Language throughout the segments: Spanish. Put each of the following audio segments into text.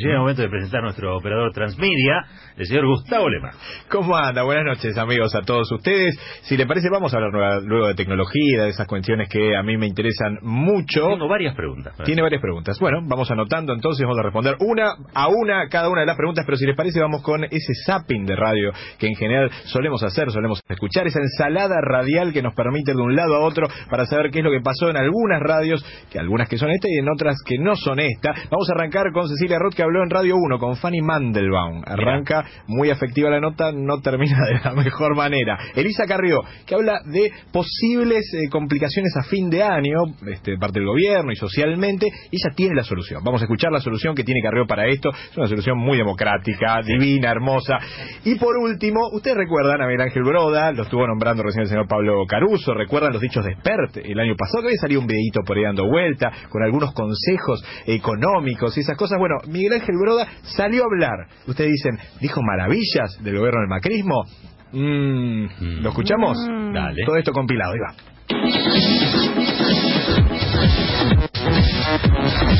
Llega el momento de presentar a nuestro operador transmedia, el señor Gustavo Lema. ¿Cómo anda? Buenas noches, amigos, a todos ustedes. Si le parece, vamos a hablar luego de tecnología, de esas cuestiones que a mí me interesan mucho. Tengo varias preguntas. Tiene varias preguntas. Bueno, vamos anotando entonces, vamos a responder una a una cada una de las preguntas, pero si les parece, vamos con ese zapping de radio que en general solemos hacer, solemos escuchar, esa ensalada radial que nos permite de un lado a otro para saber qué es lo que pasó en algunas radios, que algunas que son esta y en otras que no son esta. Vamos a arrancar con Cecilia Roth, que habló en Radio 1 con Fanny Mandelbaum. Arranca muy afectiva la nota, no termina de la mejor manera. Elisa Carrió, que habla de posibles eh, complicaciones a fin de año, este, parte del gobierno y socialmente, y ella tiene la solución. Vamos a escuchar la solución que tiene Carrió para esto. Es una solución muy democrática, divina, hermosa. Y por último, ustedes recuerdan a Miguel Ángel Broda, lo estuvo nombrando recién el señor Pablo Caruso, recuerdan los dichos de Spert el año pasado, que había salido un videito por ahí dando vuelta, con algunos consejos económicos y esas cosas. Bueno, Miguel Ángel Broda salió a hablar. Ustedes dicen, dijo maravillas del gobierno del macrismo. Mm, ¿Lo escuchamos? Mm. Dale. Todo esto compilado, ahí va.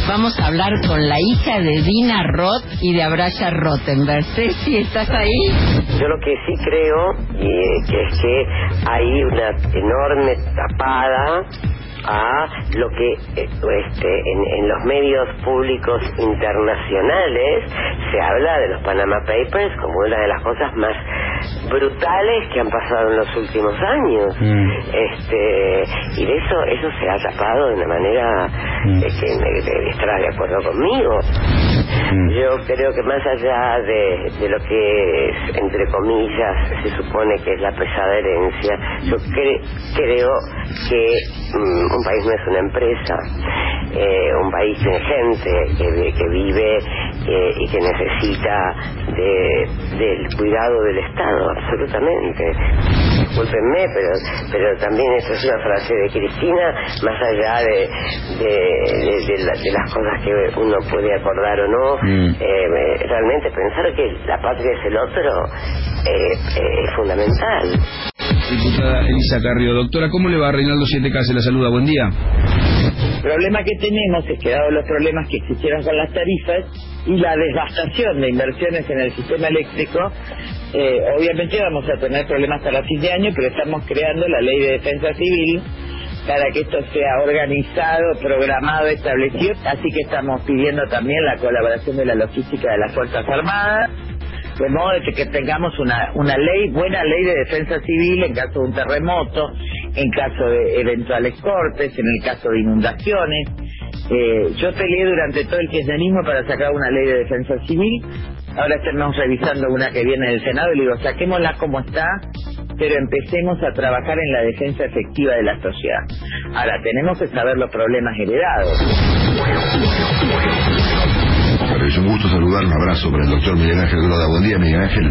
Vamos a hablar con la hija de Dina Roth y de Abraya Rottenberg. Ceci, ¿estás ahí? Yo lo que sí creo que es que hay una enorme tapada a lo que eh, este, en, en, los medios públicos internacionales se habla de los Panama Papers como una de las cosas más brutales que han pasado en los últimos años mm. este y de eso eso se ha tapado de una manera mm. que me, estará de acuerdo conmigo mm. yo creo que más allá de, de lo que es, entre comillas se supone que es la pesada herencia yo creo que un país no es una empresa, eh, un país tiene gente que, que vive eh, y que necesita de, del cuidado del Estado, absolutamente. Discúlpenme, pero, pero también eso es una frase de Cristina, más allá de, de, las cosas que uno puede acordar o no, mm. eh, realmente pensar que la patria es el otro es fundamental diputada Elisa Carrió. Doctora, ¿cómo le va Reinaldo Siete Se la saluda, buen día. El problema que tenemos es que dado los problemas que existieron con las tarifas y la devastación de inversiones en el sistema eléctrico, eh, obviamente vamos a tener problemas para fin de año, pero estamos creando la ley de defensa civil para que esto sea organizado, programado, establecido. Así que estamos pidiendo también la colaboración de la logística de las Fuerzas Armadas de modo de que tengamos una, una ley, buena ley de defensa civil en caso de un terremoto, en caso de eventuales cortes, en el caso de inundaciones. Eh, yo peleé durante todo el kirchnerismo para sacar una ley de defensa civil. Ahora estamos revisando una que viene del Senado y le digo, saquémosla como está, pero empecemos a trabajar en la defensa efectiva de la sociedad. Ahora, tenemos que saber los problemas heredados. Es un gusto saludar, un abrazo para el doctor Miguel Ángel Groda. Buen día, Miguel Ángel.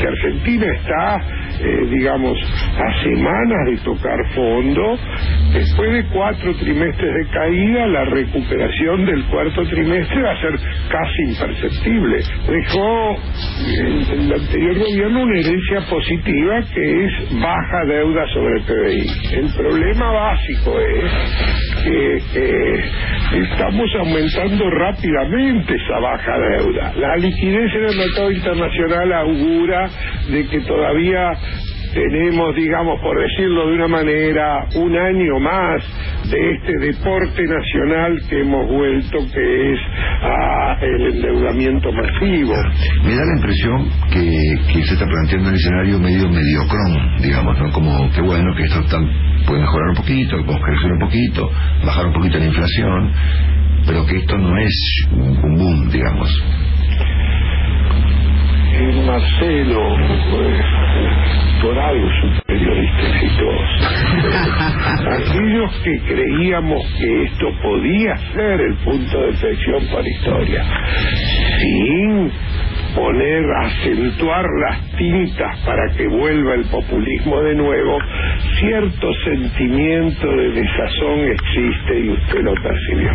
Que Argentina está, eh, digamos, a semanas de tocar fondo. Después de cuatro trimestres de caída, la recuperación del cuarto trimestre va a ser casi imperceptible. Dejó en el anterior gobierno una herencia positiva que es baja deuda sobre el PBI. El problema básico es que estamos aumentando rápidamente esa baja deuda. La liquidez en el mercado internacional augura de que todavía tenemos, digamos, por decirlo de una manera, un año más de este deporte nacional que hemos vuelto, que es el endeudamiento masivo. Me da la impresión que, se está planteando un escenario medio mediocrón, digamos, ¿no? Como que bueno, que esto puede mejorar un poquito, podemos crecer un poquito, bajar un poquito la inflación, pero que esto no es un boom, digamos. Marcelo, pues, por algo es un periodista exitoso. Aquellos que creíamos que esto podía ser el punto de inflexión para historia, sin poner, acentuar las tintas para que vuelva el populismo de nuevo, cierto sentimiento de desazón existe y usted lo percibió.